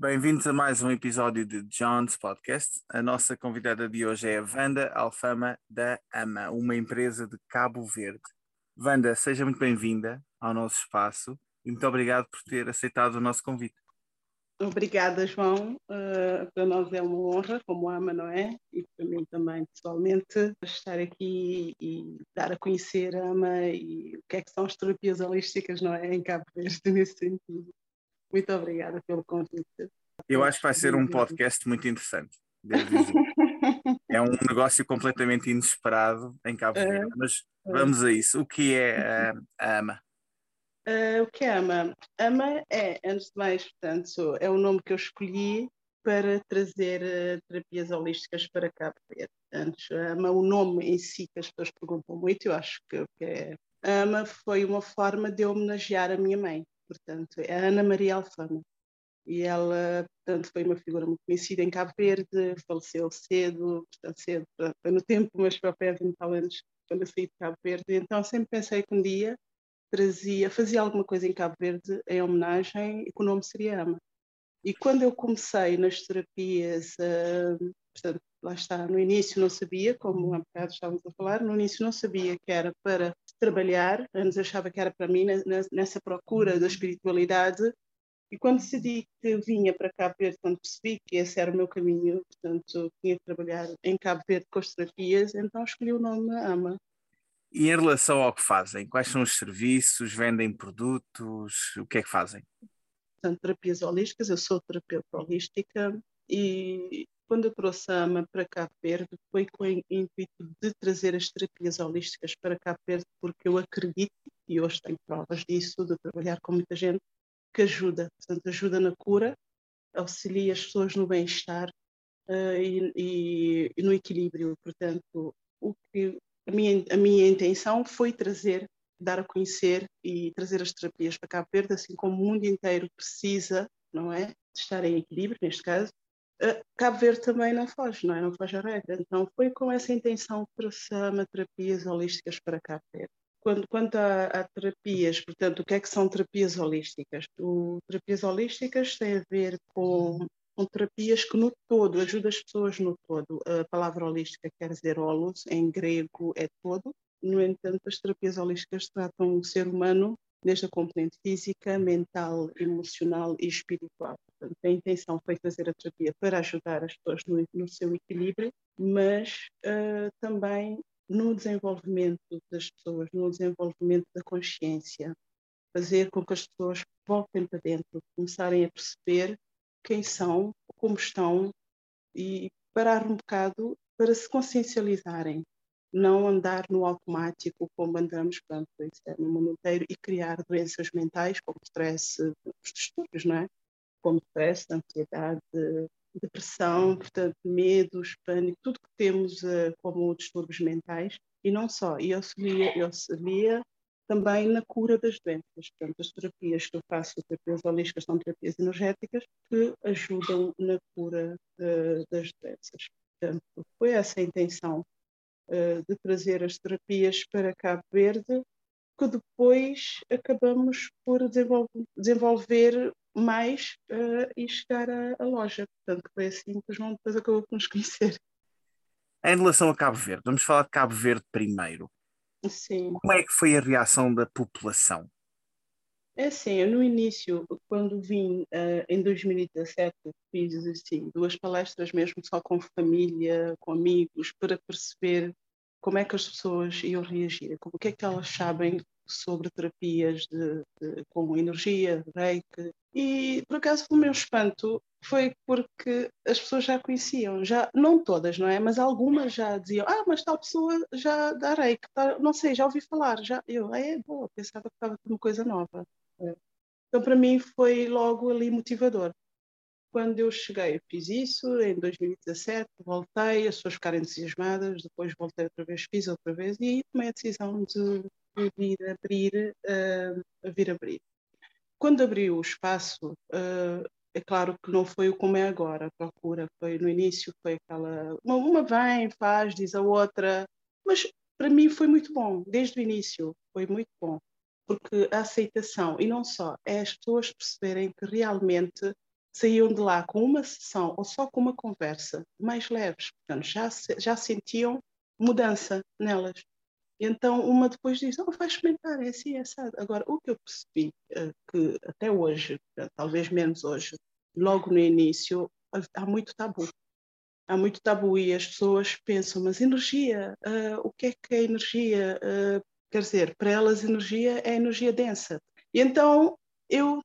Bem-vindos a mais um episódio de John's Podcast. A nossa convidada de hoje é a Wanda Alfama da AMA, uma empresa de Cabo Verde. Wanda, seja muito bem-vinda ao nosso espaço e muito obrigado por ter aceitado o nosso convite. Obrigada, João. Uh, para nós é uma honra, como AMA, não é? E para mim também, pessoalmente, estar aqui e dar a conhecer a AMA e o que é que são as terapias holísticas, não é? Em Cabo Verde, nesse sentido. Muito obrigada pelo convite. Eu acho que vai ser um podcast muito interessante. é um negócio completamente inesperado em Cabo Verde, é. mas vamos a isso. O que é a AMA? Uh, o que é AMA? AMA é, antes de mais, portanto, é o nome que eu escolhi para trazer uh, terapias holísticas para Cabo Verde. Antes, AMA, o nome em si que as pessoas perguntam muito, eu acho que, que é. AMA foi uma forma de homenagear a minha mãe, portanto, é a Ana Maria Alfama. E ela, portanto, foi uma figura muito conhecida em Cabo Verde, faleceu cedo, portanto, cedo, foi no tempo, mas foi de 20 anos quando eu saí de Cabo Verde. Então, sempre pensei que um dia trazia, fazia alguma coisa em Cabo Verde em homenagem e que o nome seria AMA. E quando eu comecei nas terapias, uh, portanto, lá está, no início não sabia, como há bocado estávamos a falar, no início não sabia que era para trabalhar, antes achava que era para mim, nessa procura da espiritualidade, e quando decidi que vinha para Cabo Verde, quando percebi que esse era o meu caminho, portanto, tinha que trabalhar em Cabo Verde com as terapias, então escolhi o nome AMA. E em relação ao que fazem, quais são os serviços? Vendem produtos? O que é que fazem? Portanto, terapias holísticas, eu sou terapeuta holística e quando eu trouxe a AMA para Cabo Verde foi com o intuito de trazer as terapias holísticas para Cabo Verde porque eu acredito, e hoje tenho provas disso, de trabalhar com muita gente, que ajuda, portanto, ajuda na cura, auxilia as pessoas no bem-estar uh, e, e, e, no equilíbrio. Portanto, o que a minha, a minha intenção foi trazer, dar a conhecer e trazer as terapias para Cabo Verde, assim como o mundo inteiro precisa, não é? De estar em equilíbrio, neste caso. Uh, Cabo Verde também não foge, não é? Não foge a regra. Então foi com essa intenção que trouxemos terapias holísticas para Cabo Verde. Quando, quanto a, a, terapias, portanto, o que é que são terapias holísticas? O, terapias holísticas têm a ver com com terapias que no todo ajudam as pessoas no todo. A palavra holística quer dizer holos, em grego é todo. No entanto, as terapias holísticas tratam o ser humano desde a componente física, mental, emocional e espiritual. Portanto, a intenção foi fazer a terapia para ajudar as pessoas no, no seu equilíbrio, mas uh, também no desenvolvimento das pessoas, no desenvolvimento da consciência, fazer com que as pessoas voltem para dentro, começarem a perceber quem são, como estão e parar um bocado para se consciencializarem, não andar no automático como andamos portanto, é no mundo inteiro e criar doenças mentais como stress, os distúrbios, não é? Como stress, ansiedade, depressão, portanto, medos, pânico, tudo que temos uh, como distúrbios mentais e não só. E auxilia, auxilia também na cura das doenças. Portanto, as terapias que eu faço, terapias holísticas, são terapias energéticas que ajudam na cura uh, das doenças. Portanto, foi essa a intenção uh, de trazer as terapias para Cabo Verde, que depois acabamos por desenvolver, desenvolver mais uh, e chegar à, à, loja. Portanto, foi assim que o João depois acabou por nos conhecer. Em relação a Cabo Verde, vamos falar de Cabo Verde primeiro. Sim. Como é que foi a reação da população? É assim, eu no início, quando vim uh, em 2017, fiz assim, duas palestras mesmo só com família, com amigos, para perceber como é que as pessoas iam reagir, como, o que é que elas sabem sobre terapias de, de, com energia, reiki. E por acaso o meu espanto foi porque as pessoas já conheciam, já não todas, não é? Mas algumas já diziam, ah, mas tal pessoa já dá reiki, não sei, já ouvi falar, já eu, ah, é boa, pensava que estava uma coisa nova. Então para mim foi logo ali motivador. Quando eu cheguei, fiz isso em 2017, voltei, as pessoas ficaram entusiasmadas, depois voltei outra vez, fiz outra vez e tomei a decisão de vir abrir, uh, vir abrir. Quando abriu o espaço, uh, é claro que não foi o como é agora, a procura foi no início, foi aquela, uma, uma vem, faz, diz a outra, mas para mim foi muito bom, desde o início, foi muito bom, porque a aceitação, e não só, é as pessoas perceberem que realmente saíam de lá com uma sessão ou só com uma conversa mais leves, portanto, já, já sentiam mudança nelas. Então, uma depois diz: Oh, vai experimentar, é assim, é assado. Agora, o que eu percebi, uh, que até hoje, talvez menos hoje, logo no início, há muito tabu. Há muito tabu e as pessoas pensam: Mas energia, uh, o que é que é energia? Uh, quer dizer, para elas, energia é energia densa. E então, eu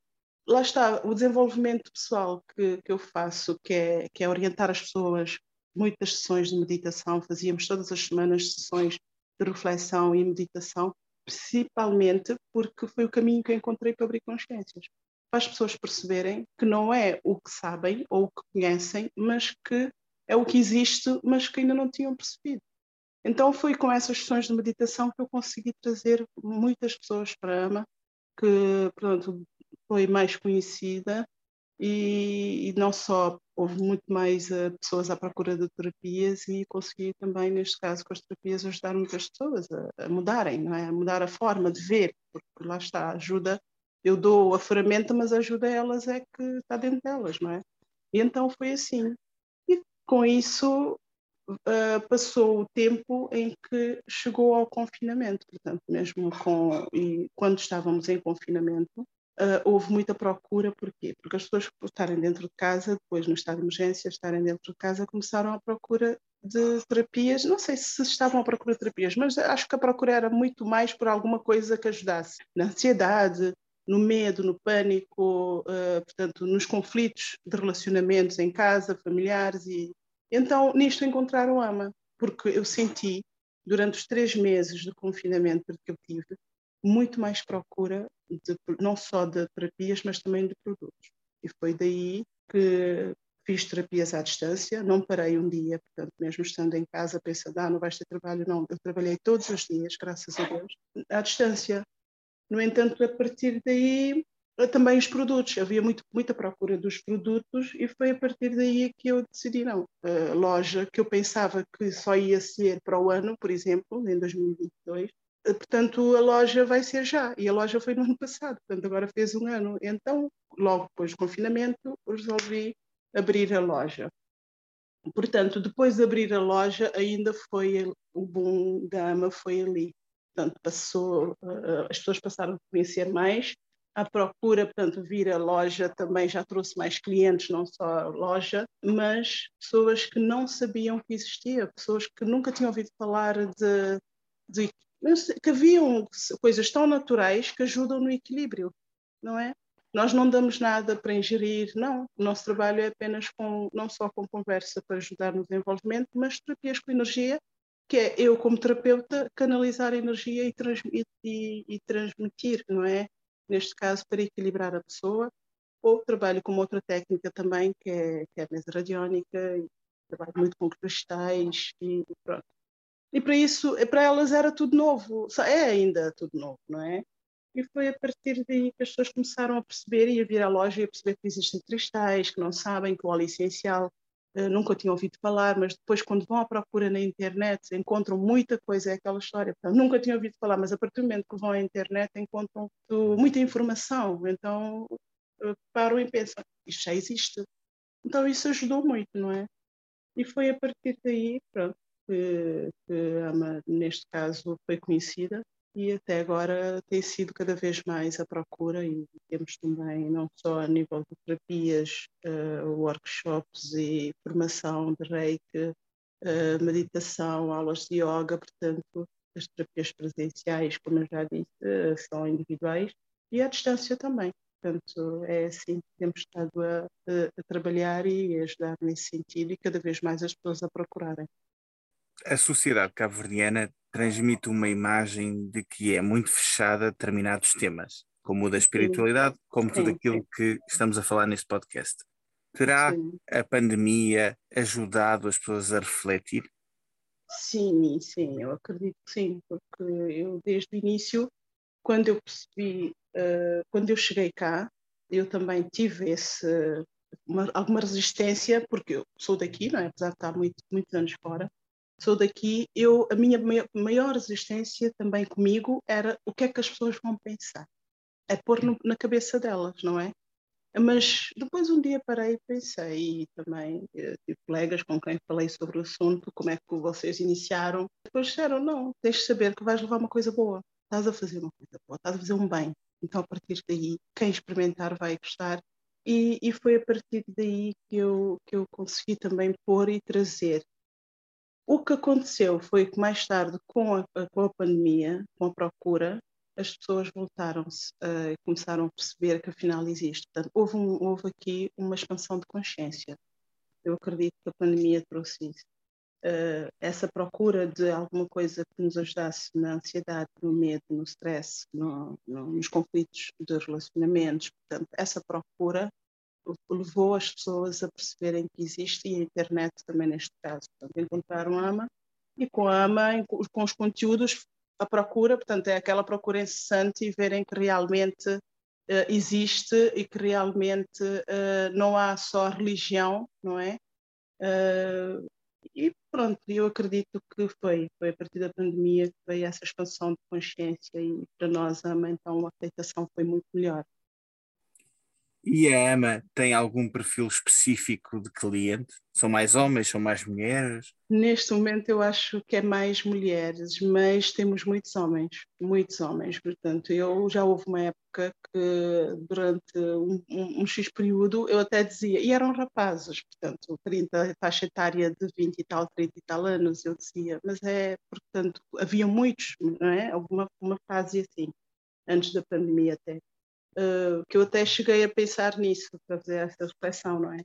lá está, o desenvolvimento pessoal que, que eu faço, que é, que é orientar as pessoas, muitas sessões de meditação, fazíamos todas as semanas sessões de reflexão e meditação, principalmente porque foi o caminho que eu encontrei para abrir consciências. Para as pessoas perceberem que não é o que sabem ou o que conhecem, mas que é o que existe, mas que ainda não tinham percebido. Então foi com essas sessões de meditação que eu consegui trazer muitas pessoas para a AMA, que pronto, foi mais conhecida. E, e, não só houve muito mais uh, pessoas à procura de terapias e consegui também neste caso com as terapias ajudar muitas pessoas a, a mudarem não é? A mudar a forma de ver porque lá está ajuda. Eu dou a ferramenta mas ajuda elas é que está dentro delas não é? E então foi assim. E com isso uh, passou o tempo em que chegou ao confinamento portanto mesmo com e quando estávamos em confinamento uh, houve muita procura, porquê? Porque as pessoas, por estarem dentro de casa, depois no estado de emergência, estarem dentro de casa, começaram à procura de terapias. Não sei se estavam à procura de terapias, mas acho que a procura era muito mais por alguma coisa que ajudasse na ansiedade, no medo, no pânico, uh, portanto, nos conflitos de relacionamentos em casa, familiares. e Então, nisto encontraram AMA, porque eu senti, durante os três meses de confinamento que eu tive, muito mais procura de, não só de terapias, mas também de produtos. E foi daí que fiz terapias à distância, não parei um dia, portanto, mesmo estando em casa, pensando, ah, não vais ter trabalho, não, eu trabalhei todos os dias, graças a Deus, à distância. No entanto, a partir daí, também os produtos, havia muito, muita procura dos produtos e foi a partir daí que eu decidi, não, a loja que eu pensava que só ia ser para o ano, por exemplo, em 2022, portanto, a loja vai ser já. E a loja foi no ano passado, portanto, agora fez um ano. Então, logo depois do confinamento, resolvi abrir a loja. Portanto, depois de abrir a loja, ainda foi o boom da AMA foi ali. Portanto, passou, uh, as pessoas passaram a conhecer mais. A procura, portanto, vir a loja também já trouxe mais clientes, não só a loja, mas pessoas que não sabiam que existia, pessoas que nunca tinham ouvido falar de, de que haviam coisas tão naturais que ajudam no equilíbrio, não é? Nós não damos nada para ingerir, não. O nosso trabalho é apenas com, não só com conversa para ajudar no desenvolvimento, mas terapias com energia, que é eu, como terapeuta, canalizar energia e, e, e transmitir, não é? Neste caso, para equilibrar a pessoa. Ou trabalho com outra técnica também, que é, que é a mesa radiónica, e trabalho muito com cristais e pronto. E para isso, para elas era tudo novo, é ainda tudo novo, não é? E foi a partir daí que as pessoas começaram a perceber e a vir à loja e a perceber que existem cristais, que não sabem que o óleo essencial uh, nunca tinham ouvido falar, mas depois, quando vão à procura na internet, encontram muita coisa, é aquela história. Portanto, nunca tinham ouvido falar, mas a partir do momento que vão à internet, encontram muita informação. Então, param e pensam: isto já existe. Então, isso ajudou muito, não é? E foi a partir daí, pronto, que, que ama, neste caso foi conhecida e até agora tem sido cada vez mais a procura e temos também não só a nível de terapias, uh, workshops e formação de reiki, uh, meditação, aulas de yoga, portanto as terapias presenciais, como eu já disse, uh, são individuais e à distância também. Portanto, é assim que temos estado a, a, a trabalhar e a ajudar nesse sentido e cada vez mais as pessoas a procurarem a sociedade cabo-verdiana transmite uma imagem de que é muito fechada a determinados temas, como o da espiritualidade, como tudo aquilo que estamos a falar neste podcast. Terá a pandemia ajudado as pessoas a refletir? Sim, sim, eu acredito que sim, porque eu desde o início, quando eu percebi, uh, quando eu cheguei cá, eu também tive esse, uma, alguma resistência, porque eu sou daqui, não é? apesar de estar muito, muitos anos fora, sou daqui, eu, a minha maior resistência também comigo era o que é que as pessoas vão pensar. É pôr no, na cabeça delas, não é? Mas depois um dia parei e pensei, e também eh, tive colegas com quem falei sobre o assunto, como é que vocês iniciaram. Depois disseram, não, tens de saber que vais levar uma coisa boa, estás a fazer uma coisa boa, estás a fazer um bem. Então, a partir daí, quem experimentar vai gostar. E, e foi a partir daí que eu, que eu consegui também pôr e trazer. O que aconteceu foi que mais tarde, com a, com a pandemia, com a procura, as pessoas voltaram-se e uh, começaram a perceber que afinal existe. Portanto, houve, um, houve aqui uma expansão de consciência. Eu acredito que a pandemia trouxe isso. Uh, essa procura de alguma coisa que nos ajudasse na ansiedade, no medo, no stress, no, no, nos conflitos de relacionamentos. Portanto, essa procura levou as pessoas a perceberem que existe e a internet também neste caso. Portanto, encontraram a AMA e com a AMA, com os conteúdos, a procura, portanto, é aquela procura incessante e verem que realmente uh, existe e que realmente uh, não há só religião, não é? Uh, e pronto, eu acredito que foi, foi a partir da pandemia que veio essa expansão de consciência e para nós, a então, a aceitação foi muito melhor. E a AMA tem algum perfil específico de cliente? São mais homens, são mais mulheres? Neste momento eu acho que é mais mulheres, mas temos muitos homens, muitos homens. Portanto, eu já houve uma época que durante um, um, um X período eu até dizia, e eram rapazes, portanto, 30, faixa etária de 20 e tal, 30 e tal anos, eu dizia, mas é, portanto, havia muitos, não é? Houve uma, uma fase assim, antes da pandemia até uh, que eu até cheguei a pensar nisso, para fazer essa reflexão, não é?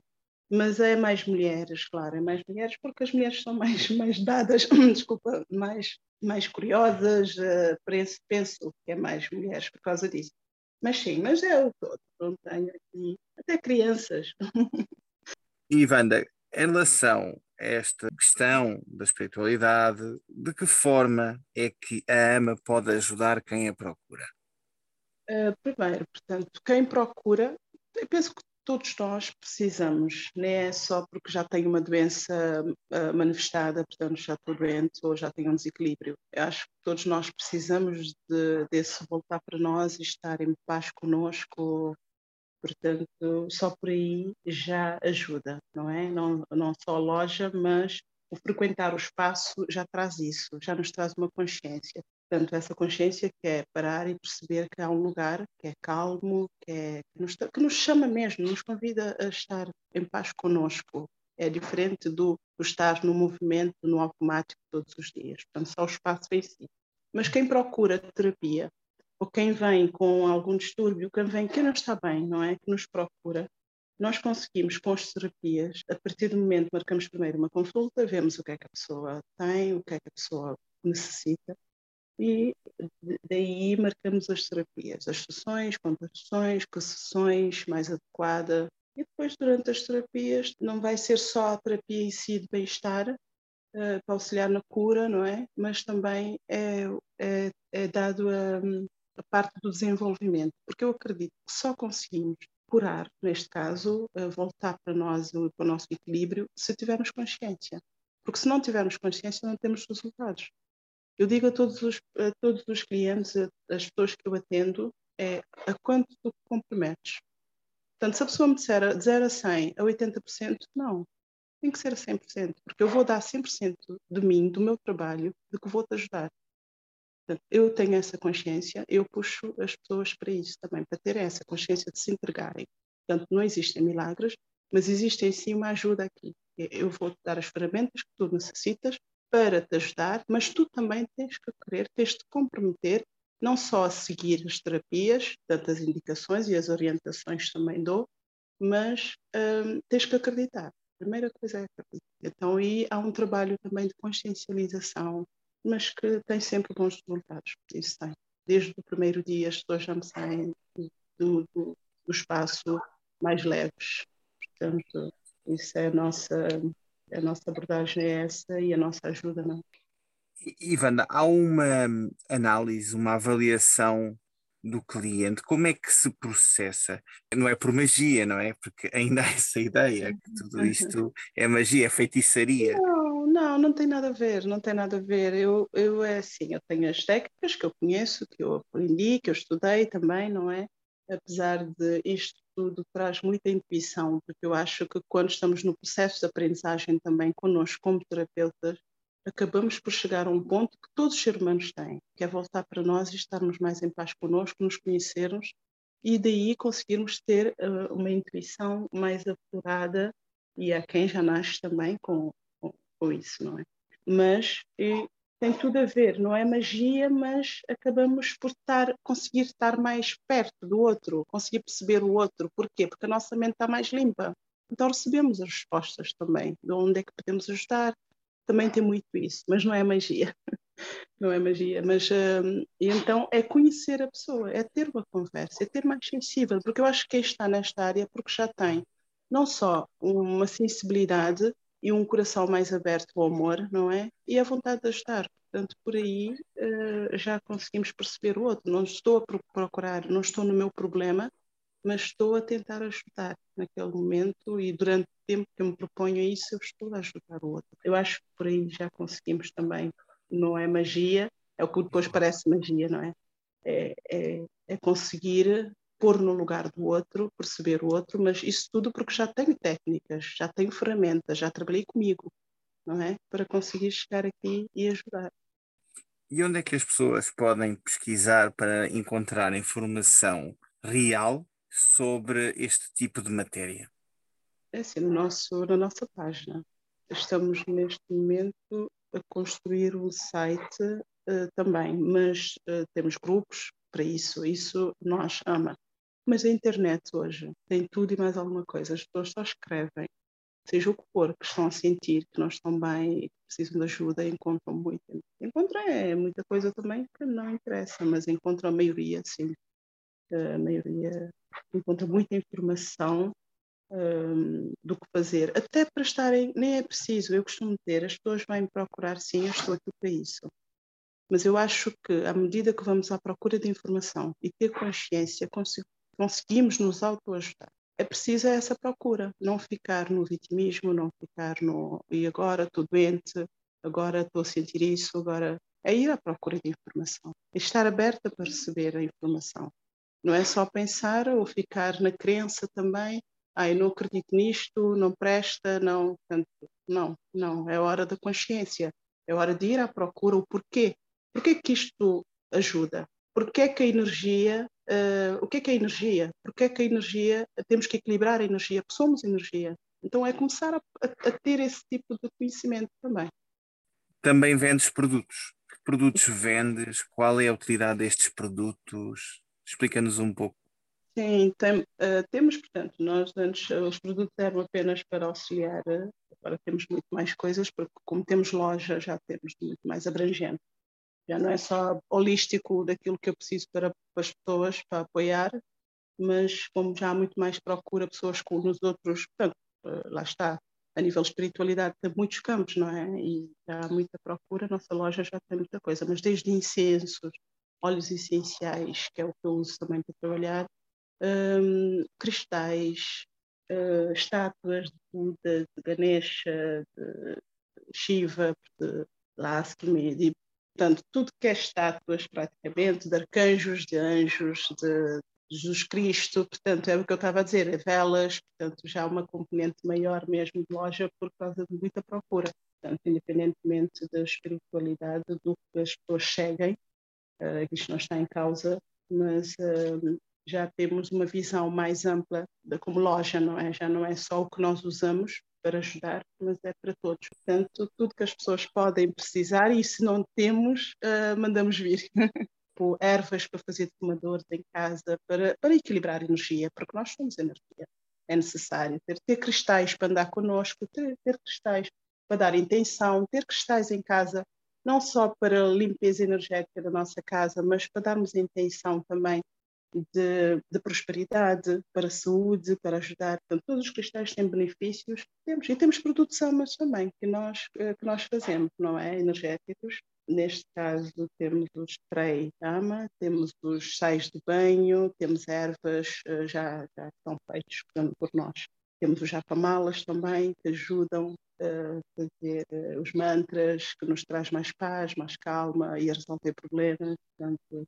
Mas é mais mulheres, claro, é mais mulheres, porque as mulheres são mais, mais dadas, desculpa, mais, mais curiosas, uh, penso, penso que é mais mulheres por causa disso. Mas sim, mas é o todo, não tenho aqui, até crianças. E Wanda, em relação a esta questão da espiritualidade, de que forma é que a AMA pode ajudar quem a procura? Uh, primeiro, portanto, quem procura, eu penso que todos nós precisamos, não é só porque já tenho uma doença uh, manifestada, portanto já estou doente ou já tenho um desequilíbrio. Eu acho que todos nós precisamos de, desse voltar para nós e estar em paz conosco. Portanto, só por aí já ajuda, não é? Não, não só a loja, mas o frequentar o espaço já traz isso, já nos traz uma consciência. Portanto, essa consciência que é parar e perceber que há um lugar que é calmo, que, é, que, nos, que nos chama mesmo, nos convida a estar em paz conosco. É diferente do, do estar no movimento, no automático todos os dias. Portanto, só o espaço em si. Mas quem procura terapia, ou quem vem com algum distúrbio, quem vem que não está bem, não é? Que nos procura, nós conseguimos com as terapias, a partir do momento marcamos primeiro uma consulta, vemos o que é que a pessoa tem, o que é que a pessoa necessita, e daí marcamos as terapias, as sessões, quantas sessões, que sessões mais adequada. E depois, durante as terapias, não vai ser só a terapia em si de bem-estar, uh, para auxiliar na cura, não é? Mas também é, é, é dado a, a, parte do desenvolvimento, porque eu acredito que só conseguimos curar, neste caso, uh, voltar para nós, para o nosso equilíbrio, se tivermos consciência. Porque se não tivermos consciência, não temos resultados. Eu digo a todos os, a todos os clientes, as pessoas que eu atendo, é a quanto tu comprometes. Portanto, se a pessoa me disser de 0 a 100, a 80%, não. Tem que ser a 100%, porque eu vou dar 100% de mim, do meu trabalho, de que vou te ajudar. Portanto, eu tenho essa consciência, eu puxo as pessoas para isso também, para ter essa consciência de se entregarem. Portanto, não existem milagres, mas existe em si uma ajuda aqui. Eu vou te dar as ferramentas que tu necessitas para te ajudar, mas tu também tens que querer, tens de comprometer, não só a seguir as terapias, tantas indicações e as orientações também dou, mas hum, tens que acreditar. A primeira coisa é acreditar. Então aí há um trabalho também de consciencialização, mas que tem sempre bons resultados. Isso tem. Desde o primeiro dia as pessoas já me saem do, do, do espaço mais leves. Portanto, isso é a nossa a nossa abordagem é essa e a nossa ajuda não. Ivana, há uma análise, uma avaliação do cliente, como é que se processa? Não é por magia, não é? Porque ainda há essa ideia que tudo isto é magia, é feitiçaria. Não, não, não tem nada a ver, não tem nada a ver. Eu, eu é assim, eu tenho as técnicas que eu conheço, que eu aprendi, que eu estudei também, não é? Apesar de isto tudo traz muita intuição, porque eu acho que quando estamos no processo de aprendizagem também connosco como terapeutas, acabamos por chegar a um ponto que todos os humanos têm, que é voltar para nós e estarmos mais em paz connosco, nos conhecermos e daí conseguirmos ter uh, uma intuição mais apurada e há quem já nasce também com, com, com isso, não é? Mas tem tudo a ver, não é magia, mas acabamos por estar, conseguir estar mais perto do outro, conseguir perceber o outro. Porquê? Porque a nossa mente está mais limpa. Então recebemos as respostas também, de onde é que podemos ajudar. Também tem muito isso, mas não é magia. não é magia, mas hum, então é conhecer a pessoa, é ter uma conversa, é ter mais sensível, porque eu acho que quem está nesta área porque já tem não só uma sensibilidade e um coração mais aberto ao amor, não é? E a vontade de ajudar. Portanto, por aí uh, já conseguimos perceber o outro. Não estou a procurar, não estou no meu problema, mas estou a tentar ajudar naquele momento e durante o tempo que eu me proponho a isso, eu estou a ajudar o outro. Eu acho que por aí já conseguimos também. Não é magia, é o que depois parece magia, não é? É, é, é conseguir pôr no lugar do outro, perceber o outro, mas isso tudo porque já tenho técnicas, já tenho ferramentas, já trabalhei comigo, não é? Para conseguir chegar aqui e ajudar. E onde é que as pessoas podem pesquisar para encontrar informação real sobre este tipo de matéria? É assim, no nosso, na nossa página. Estamos neste momento a construir um site uh, também, mas uh, temos grupos para isso, isso nós ama. Mas a internet hoje tem tudo e mais alguma coisa. As pessoas só escrevem, seja o que for, que estão a sentir que não estão bem e que precisam de ajuda, encontram muito. Encontram é muita coisa também que não interessa, mas encontram a maioria, sim. A maioria encontra muita informação um, do que fazer. Até para estarem, nem é preciso, eu costumo ter, as pessoas vêm procurar, sim, eu estou aqui para isso. Mas eu acho que, à medida que vamos à procura de informação e ter consciência, conseguimos nos autoajudar. É preciso essa procura, não ficar no vitimismo, não ficar no e agora estou doente, agora estou a sentir isso, agora é ir à procura de informação, é estar aberta para receber a informação. Não é só pensar ou ficar na crença também, ah, não acredito nisto, não presta, não, não, não, é hora da consciência, é hora de ir à procura o porquê. Porquê que isto ajuda? Porquê que a energia uh, o que é que é energia? Porque é que a energia, temos que equilibrar a energia, porque somos energia. Então é começar a, a, a ter esse tipo de conhecimento também. Também vendes produtos. Que produtos vendes? Qual é a utilidade destes produtos? Explica-nos um pouco. Sim, tem, uh, temos, portanto, nós antes os produtos eram apenas para auxiliar, agora temos muito mais coisas, porque como temos loja já temos muito mais abrangente já não é só holístico daquilo que eu preciso para, para as pessoas, para apoiar, mas como já há muito mais procura pessoas com nos outros, portanto, eh, lá está, a nível de espiritualidade tem muitos campos, não é? E já há muita procura, nossa loja já tem muita coisa, mas desde incensos, óleos essenciais, que é o que eu uso também para trabalhar, um, cristais, uh, estátuas de Buda, de Ganesha, de Shiva, de Laskmi, de Portanto, tudo que é estátuas, praticamente, de arcanjos, de anjos, de Jesus Cristo, portanto, é o que eu estava a dizer, é velas, portanto, já uma componente maior mesmo de loja por causa de muita procura. Portanto, independentemente da espiritualidade do que as pessoas seguem, uh, isto não está em causa, mas uh, já temos uma visão mais ampla de como loja, não é? Já não é só o que nós usamos, para ajudar, mas é para todos. Portanto, tudo que as pessoas podem precisar e se não temos, uh, mandamos vir. tipo, ervas para fazer fumadores em casa, para, para equilibrar a energia, porque nós somos energia. É necessário ter, ter cristais para andar connosco, ter, ter cristais para dar intenção, ter cristais em casa, não só para limpeza energética da nossa casa, mas para darmos intenção também de, de, prosperidade, para a saúde, para ajudar. Portanto, todos os cristais têm benefícios. Temos, e temos produtos amas também, que nós, eh, que nós fazemos, não é? Energéticos. Neste caso, temos o spray ama, temos os sais de banho, temos ervas eh, já, já estão feitos por nós. Temos os japamalas também, que ajudam a fazer eh, os mantras, que nos traz mais paz, mais calma e a resolver problemas. Portanto,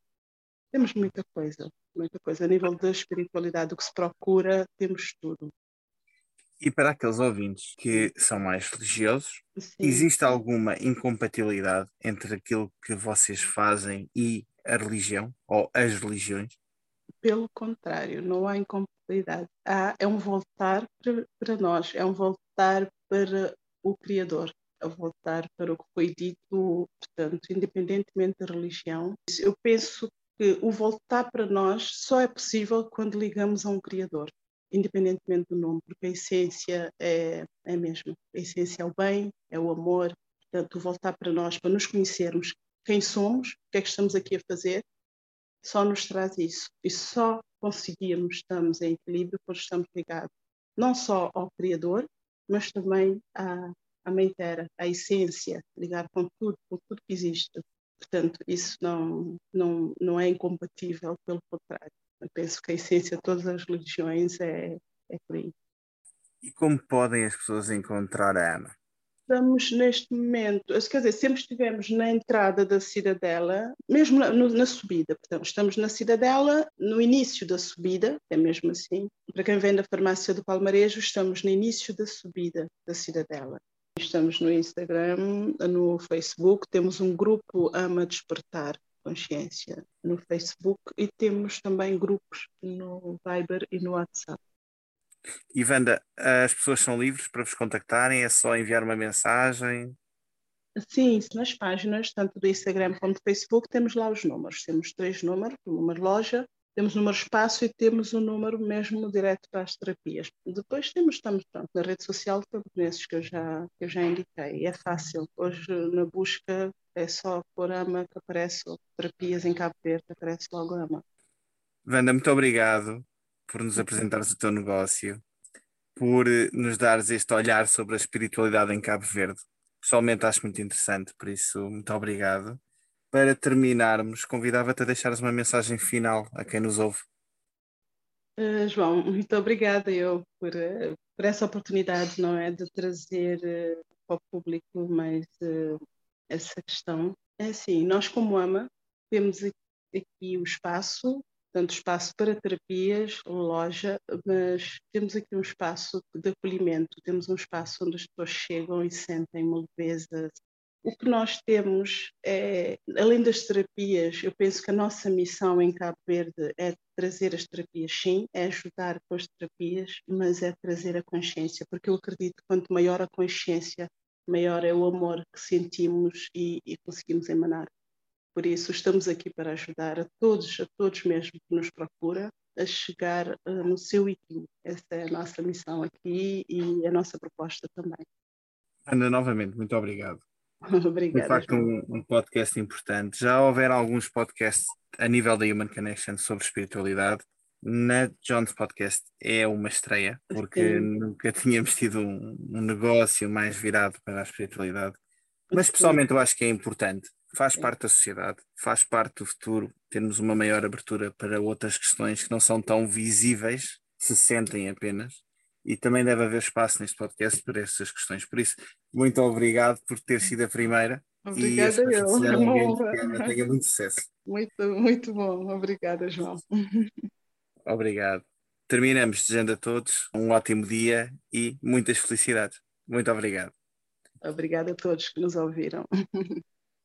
Temos muita coisa, muita coisa. A nível da espiritualidade, o que se procura, temos tudo. E para aqueles ouvintes que são mais religiosos, Sim. existe alguma incompatibilidade entre aquilo que vocês fazem e a religião ou as religiões? Pelo contrário, não há incompatibilidade. Há, é um voltar para, nós, é um voltar para o Criador, é um voltar para o que foi dito, portanto, independentemente da religião. Eu penso que o voltar para nós só é possível quando ligamos a um Criador independentemente do nome, porque a essência é, é a mesma. A essência é o bem, é o amor. Portanto, voltar para nós, para nos conhecermos quem somos, o que é que estamos aqui a fazer, só nos traz isso. E só conseguirmos, estamos em equilíbrio quando estamos ligados não só ao Criador, mas também à, à Mãe Terra, à essência, ligar com tudo, com tudo que existe. Portanto, isso não, não, não é incompatível, pelo contrário. Eu penso que a essência de todas as religiões é, é por aí. E como podem as pessoas encontrar a Ana? Estamos neste momento, quer dizer, sempre estivemos na entrada da cidadela, mesmo na, no, na, subida. Portanto, estamos na cidadela, no início da subida, é mesmo assim. Para quem vem da farmácia do Palmarejo, estamos no início da subida da cidadela. Estamos no Instagram, no Facebook, temos um grupo Ama Despertar, Consciência no Facebook e temos também grupos no Viber e no WhatsApp. Wanda, as pessoas são livres para vos contactarem? É só enviar uma mensagem? Sim, nas páginas, tanto do Instagram como do Facebook, temos lá os números. Temos três números, número loja, temos número espaço e temos o número mesmo direto para as terapias. Depois temos, estamos pronto, na rede social, todos esses que eu já, que eu já indiquei. É fácil. Hoje, na busca, é só por AMA que aparece, ou terapias em Cabo Verde, aparece logo AMA. Wanda, muito obrigado por nos apresentares o teu negócio, por eh, nos dares este olhar sobre a espiritualidade em Cabo Verde. Pessoalmente acho muito interessante, por isso, muito obrigado. Para terminarmos, convidava-te a deixares uma mensagem final a quem nos ouve. Uh, João, muito obrigada eu por, uh, por essa oportunidade, não é, de trazer uh, para o público mais essa questão. É assim, nós como AMA temos aqui o espaço, tanto espaço para terapias, loja, mas temos aqui um espaço de acolhimento, temos um espaço onde as pessoas chegam e sentem uma leveza. O que nós temos é, além das terapias, eu penso que a nossa missão em Cabo Verde é trazer as terapias, sim, é ajudar com as terapias, mas é trazer a consciência, porque eu acredito que quanto maior a consciência, maior é o amor que sentimos e, e conseguimos emanar. Por isso, estamos aqui para ajudar a todos, a todos mesmo que nos procura, a chegar uh, no seu equilíbrio. Essa é a nossa missão aqui e a nossa proposta também. Ana, novamente, muito obrigado. Obrigada. De facto, um, um, podcast importante. Já houver alguns podcasts a nível da Human Connection sobre espiritualidade na Jones Podcast é uma estreia, porque Sim. nunca tínhamos tido um, um, negócio mais virado para a espiritualidade. Mas pessoalmente eu acho que é importante, faz parte da sociedade, faz parte do futuro, termos uma maior abertura para outras questões que não são tão visíveis, se sentem apenas. E também deve haver espaço neste podcast para essas questões. Por isso, muito obrigado por ter sido a primeira. Obrigada e eu. Tenha muito sucesso. Muito, muito bom. Obrigada, João. Obrigado. Terminamos desejando a todos um ótimo dia e muitas felicidades. Muito obrigado. Obrigada a todos que nos ouviram.